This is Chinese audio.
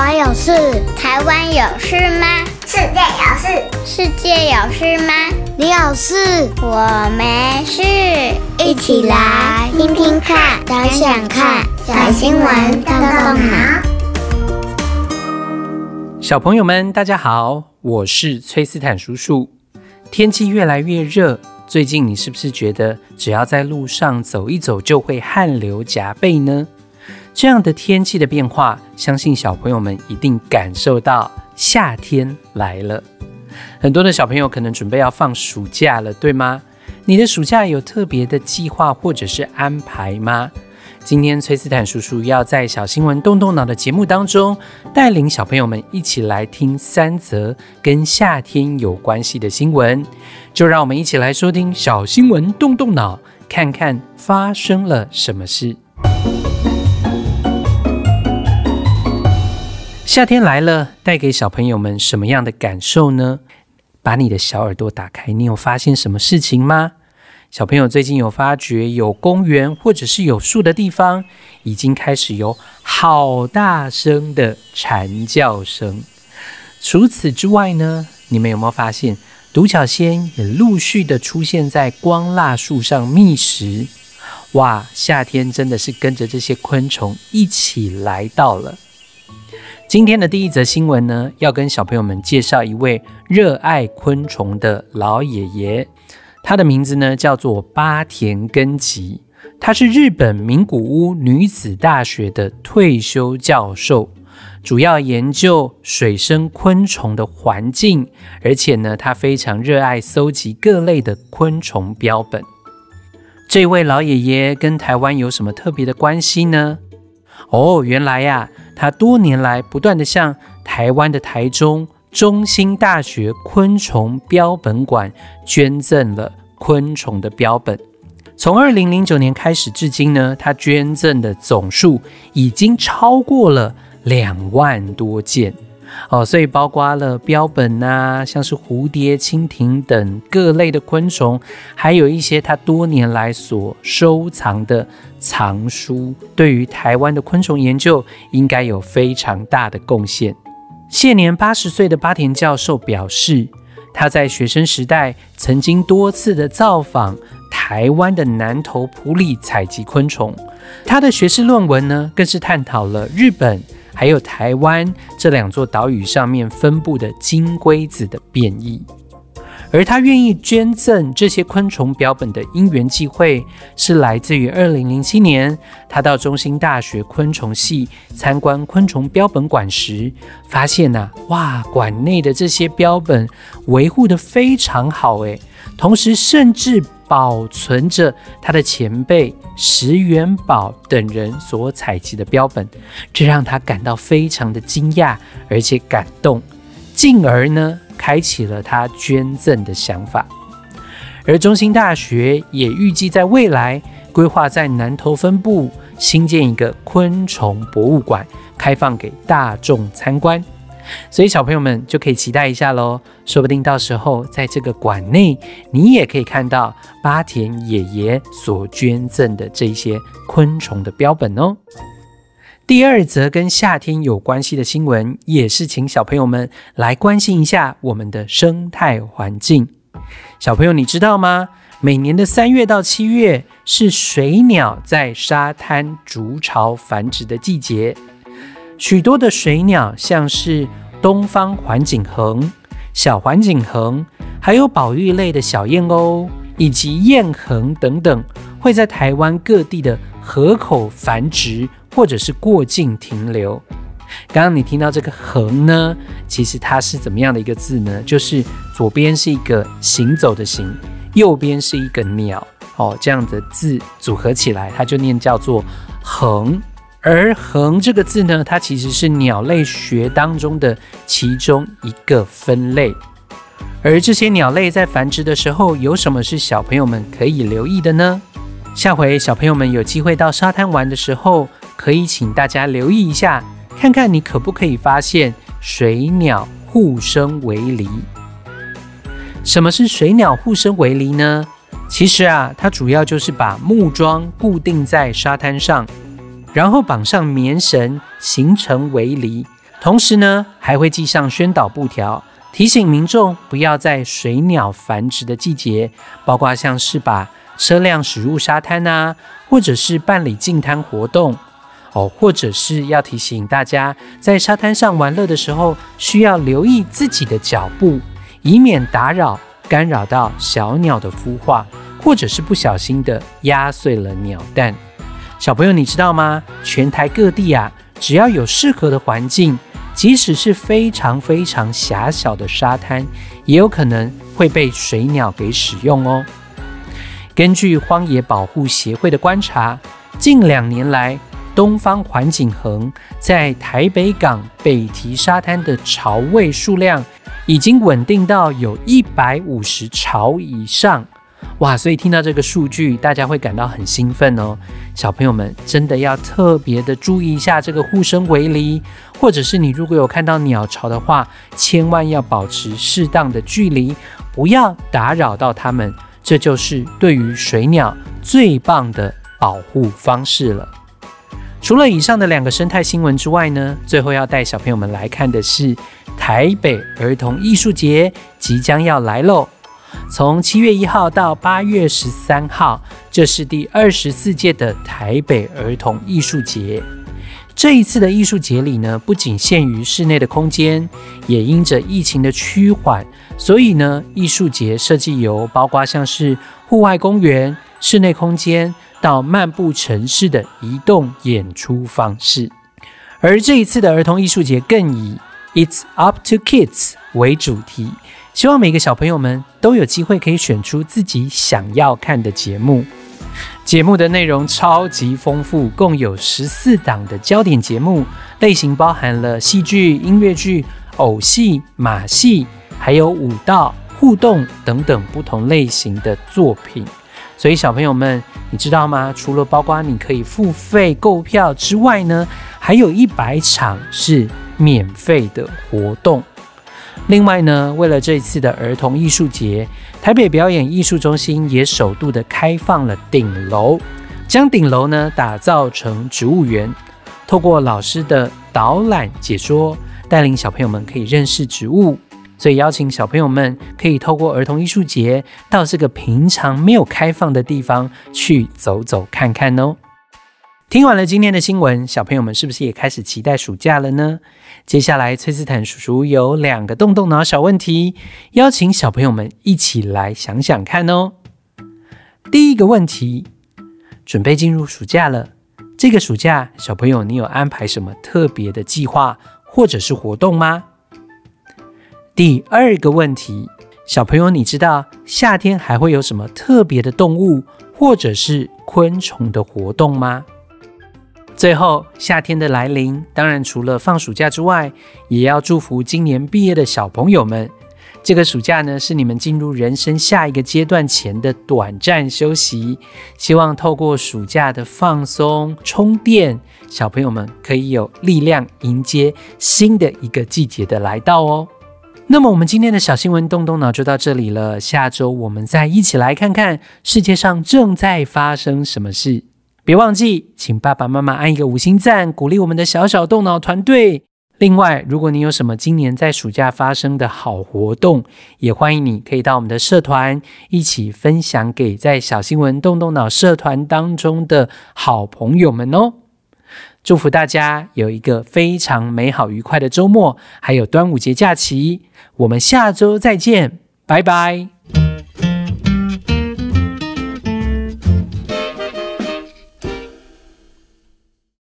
湾有事？台湾有事吗？世界有事？世界有事吗？你有事？我没事。一起来听听看，想想看，小新闻动动脑。小朋友们，大家好，我是崔斯坦叔叔。天气越来越热，最近你是不是觉得只要在路上走一走就会汗流浃背呢？这样的天气的变化，相信小朋友们一定感受到夏天来了。很多的小朋友可能准备要放暑假了，对吗？你的暑假有特别的计划或者是安排吗？今天崔斯坦叔叔要在小新闻动动脑的节目当中，带领小朋友们一起来听三则跟夏天有关系的新闻。就让我们一起来收听小新闻动动脑，看看发生了什么事。夏天来了，带给小朋友们什么样的感受呢？把你的小耳朵打开，你有发现什么事情吗？小朋友最近有发觉，有公园或者是有树的地方，已经开始有好大声的蝉叫声。除此之外呢，你们有没有发现，独角仙也陆续的出现在光蜡树上觅食？哇，夏天真的是跟着这些昆虫一起来到了。今天的第一则新闻呢，要跟小朋友们介绍一位热爱昆虫的老爷爷，他的名字呢叫做八田根吉，他是日本名古屋女子大学的退休教授，主要研究水生昆虫的环境，而且呢，他非常热爱搜集各类的昆虫标本。这位老爷爷跟台湾有什么特别的关系呢？哦，原来呀。他多年来不断地向台湾的台中中心大学昆虫标本馆捐赠了昆虫的标本。从二零零九年开始至今呢，他捐赠的总数已经超过了两万多件。哦，所以包括了标本啊，像是蝴蝶、蜻蜓等各类的昆虫，还有一些他多年来所收藏的藏书，对于台湾的昆虫研究应该有非常大的贡献。现年八十岁的八田教授表示，他在学生时代曾经多次的造访台湾的南投埔里采集昆虫，他的学士论文呢，更是探讨了日本。还有台湾这两座岛屿上面分布的金龟子的变异，而他愿意捐赠这些昆虫标本的因缘际会，是来自于二零零七年他到中心大学昆虫系参观昆虫标本馆时，发现呐、哇，馆内的这些标本维护得非常好，诶，同时甚至。保存着他的前辈石元宝等人所采集的标本，这让他感到非常的惊讶，而且感动，进而呢，开启了他捐赠的想法。而中兴大学也预计在未来规划在南投分部新建一个昆虫博物馆，开放给大众参观。所以小朋友们就可以期待一下喽，说不定到时候在这个馆内，你也可以看到八田爷爷所捐赠的这些昆虫的标本哦。第二则跟夏天有关系的新闻，也是请小朋友们来关心一下我们的生态环境。小朋友，你知道吗？每年的三月到七月是水鸟在沙滩筑巢繁殖的季节。许多的水鸟，像是东方环颈鴴、小环颈鴴，还有保育类的小燕鸥以及燕鴴等等，会在台湾各地的河口繁殖，或者是过境停留。刚刚你听到这个“鴴”呢，其实它是怎么样的一个字呢？就是左边是一个行走的“行”，右边是一个鸟哦，这样的字组合起来，它就念叫做“鴴”。而“鴴”这个字呢，它其实是鸟类学当中的其中一个分类。而这些鸟类在繁殖的时候，有什么是小朋友们可以留意的呢？下回小朋友们有机会到沙滩玩的时候，可以请大家留意一下，看看你可不可以发现水鸟互生围篱。什么是水鸟互生围篱呢？其实啊，它主要就是把木桩固定在沙滩上。然后绑上棉绳，形成围篱，同时呢，还会系上宣导布条，提醒民众不要在水鸟繁殖的季节，包括像是把车辆驶入沙滩啊，或者是办理净滩活动哦，或者是要提醒大家在沙滩上玩乐的时候，需要留意自己的脚步，以免打扰、干扰到小鸟的孵化，或者是不小心的压碎了鸟蛋。小朋友，你知道吗？全台各地啊，只要有适合的环境，即使是非常非常狭小的沙滩，也有可能会被水鸟给使用哦。根据荒野保护协会的观察，近两年来，东方环颈鴴在台北港北堤沙滩的潮位数量已经稳定到有一百五十潮以上。哇，所以听到这个数据，大家会感到很兴奋哦。小朋友们真的要特别的注意一下这个护生围篱，或者是你如果有看到鸟巢的话，千万要保持适当的距离，不要打扰到它们。这就是对于水鸟最棒的保护方式了。除了以上的两个生态新闻之外呢，最后要带小朋友们来看的是台北儿童艺术节即将要来喽。从七月一号到八月十三号，这是第二十四届的台北儿童艺术节。这一次的艺术节里呢，不仅限于室内的空间，也因着疫情的趋缓，所以呢，艺术节设计由包括像是户外公园、室内空间到漫步城市的移动演出方式。而这一次的儿童艺术节更以 “It's up to kids” 为主题。希望每个小朋友们都有机会可以选出自己想要看的节目。节目的内容超级丰富，共有十四档的焦点节目，类型包含了戏剧、音乐剧、偶戏、马戏，还有舞蹈、互动等等不同类型的作品。所以小朋友们，你知道吗？除了包括你可以付费购票之外呢，还有一百场是免费的活动。另外呢，为了这次的儿童艺术节，台北表演艺术中心也首度的开放了顶楼，将顶楼呢打造成植物园，透过老师的导览解说，带领小朋友们可以认识植物。所以邀请小朋友们可以透过儿童艺术节到这个平常没有开放的地方去走走看看哦。听完了今天的新闻，小朋友们是不是也开始期待暑假了呢？接下来，崔斯坦叔叔有两个动动脑小问题，邀请小朋友们一起来想想看哦。第一个问题，准备进入暑假了，这个暑假小朋友你有安排什么特别的计划或者是活动吗？第二个问题，小朋友你知道夏天还会有什么特别的动物或者是昆虫的活动吗？最后，夏天的来临，当然除了放暑假之外，也要祝福今年毕业的小朋友们。这个暑假呢，是你们进入人生下一个阶段前的短暂休息。希望透过暑假的放松充电，小朋友们可以有力量迎接新的一个季节的来到哦。那么，我们今天的小新闻动动脑就到这里了。下周我们再一起来看看世界上正在发生什么事。别忘记，请爸爸妈妈按一个五星赞，鼓励我们的小小动脑团队。另外，如果你有什么今年在暑假发生的好活动，也欢迎你可以到我们的社团一起分享给在小新闻动动脑社团当中的好朋友们哦。祝福大家有一个非常美好愉快的周末，还有端午节假期。我们下周再见，拜拜。